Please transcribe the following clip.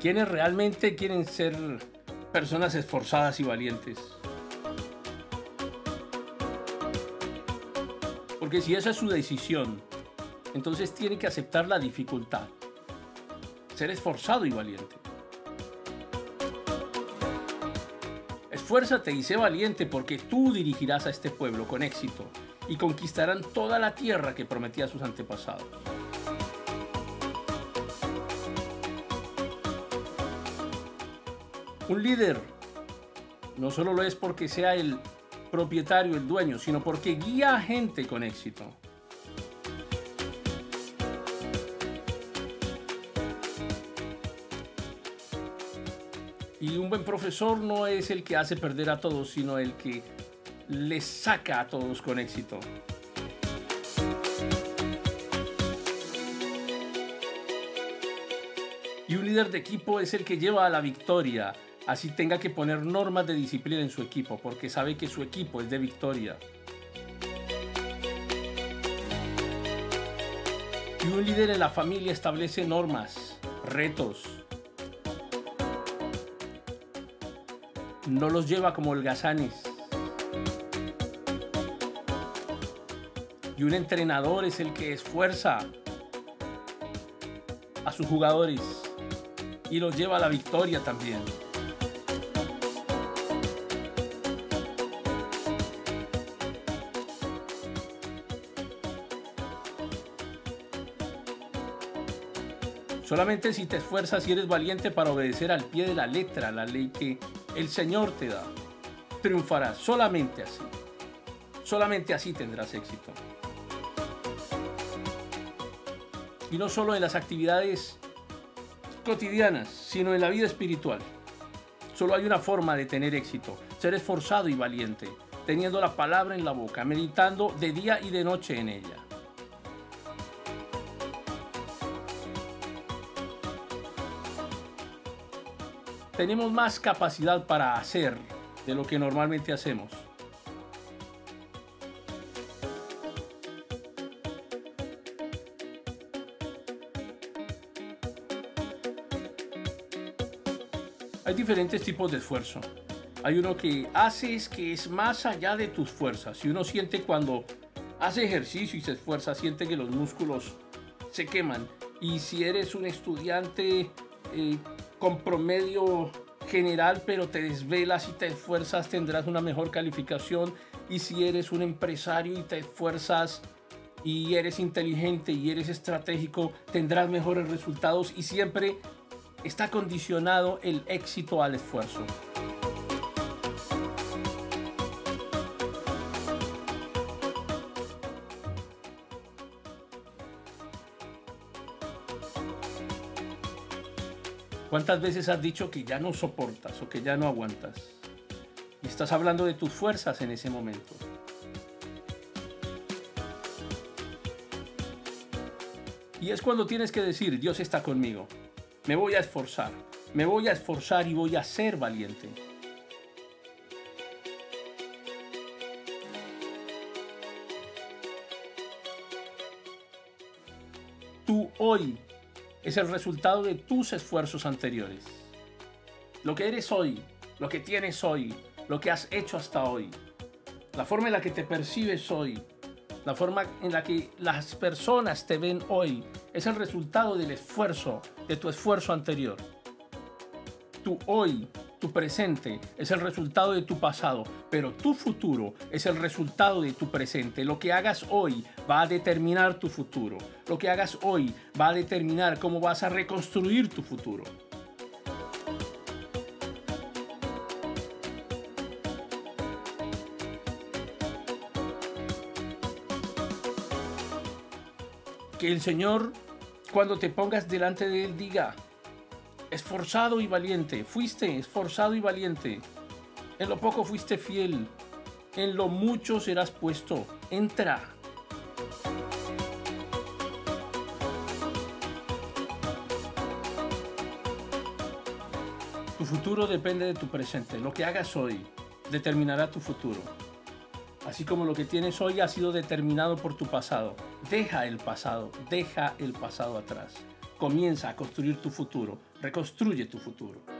quienes realmente quieren ser personas esforzadas y valientes. Porque si esa es su decisión, entonces tiene que aceptar la dificultad. Ser esforzado y valiente. Esfuérzate y sé valiente porque tú dirigirás a este pueblo con éxito y conquistarán toda la tierra que prometía a sus antepasados. Un líder no solo lo es porque sea el propietario, el dueño, sino porque guía a gente con éxito. Y un buen profesor no es el que hace perder a todos, sino el que les saca a todos con éxito. Y un líder de equipo es el que lleva a la victoria, así tenga que poner normas de disciplina en su equipo, porque sabe que su equipo es de victoria. Y un líder en la familia establece normas, retos. No los lleva como holgazanes. Y un entrenador es el que esfuerza a sus jugadores y los lleva a la victoria también. Solamente si te esfuerzas y eres valiente para obedecer al pie de la letra la ley que el Señor te da, triunfarás solamente así. Solamente así tendrás éxito. Y no solo en las actividades cotidianas, sino en la vida espiritual. Solo hay una forma de tener éxito, ser esforzado y valiente, teniendo la palabra en la boca, meditando de día y de noche en ella. Tenemos más capacidad para hacer de lo que normalmente hacemos. Hay diferentes tipos de esfuerzo. Hay uno que haces que es más allá de tus fuerzas. Si uno siente cuando hace ejercicio y se esfuerza, siente que los músculos se queman. Y si eres un estudiante eh, con promedio general, pero te desvelas y te esfuerzas, tendrás una mejor calificación. Y si eres un empresario y te esfuerzas y eres inteligente y eres estratégico, tendrás mejores resultados y siempre está condicionado el éxito al esfuerzo. ¿Cuántas veces has dicho que ya no soportas o que ya no aguantas? Y estás hablando de tus fuerzas en ese momento. Y es cuando tienes que decir, Dios está conmigo. Me voy a esforzar. Me voy a esforzar y voy a ser valiente. Tú hoy es el resultado de tus esfuerzos anteriores. Lo que eres hoy, lo que tienes hoy, lo que has hecho hasta hoy, la forma en la que te percibes hoy, la forma en la que las personas te ven hoy, es el resultado del esfuerzo, de tu esfuerzo anterior. Tú hoy tu presente es el resultado de tu pasado, pero tu futuro es el resultado de tu presente. Lo que hagas hoy va a determinar tu futuro. Lo que hagas hoy va a determinar cómo vas a reconstruir tu futuro. Que el Señor, cuando te pongas delante de Él, diga, esforzado y valiente. Fuiste esforzado y valiente. En lo poco fuiste fiel. En lo mucho serás puesto. Entra. Tu futuro depende de tu presente. Lo que hagas hoy determinará tu futuro. Así como lo que tienes hoy ha sido determinado por tu pasado. Deja el pasado, deja el pasado atrás. Comienza a construir tu futuro, reconstruye tu futuro.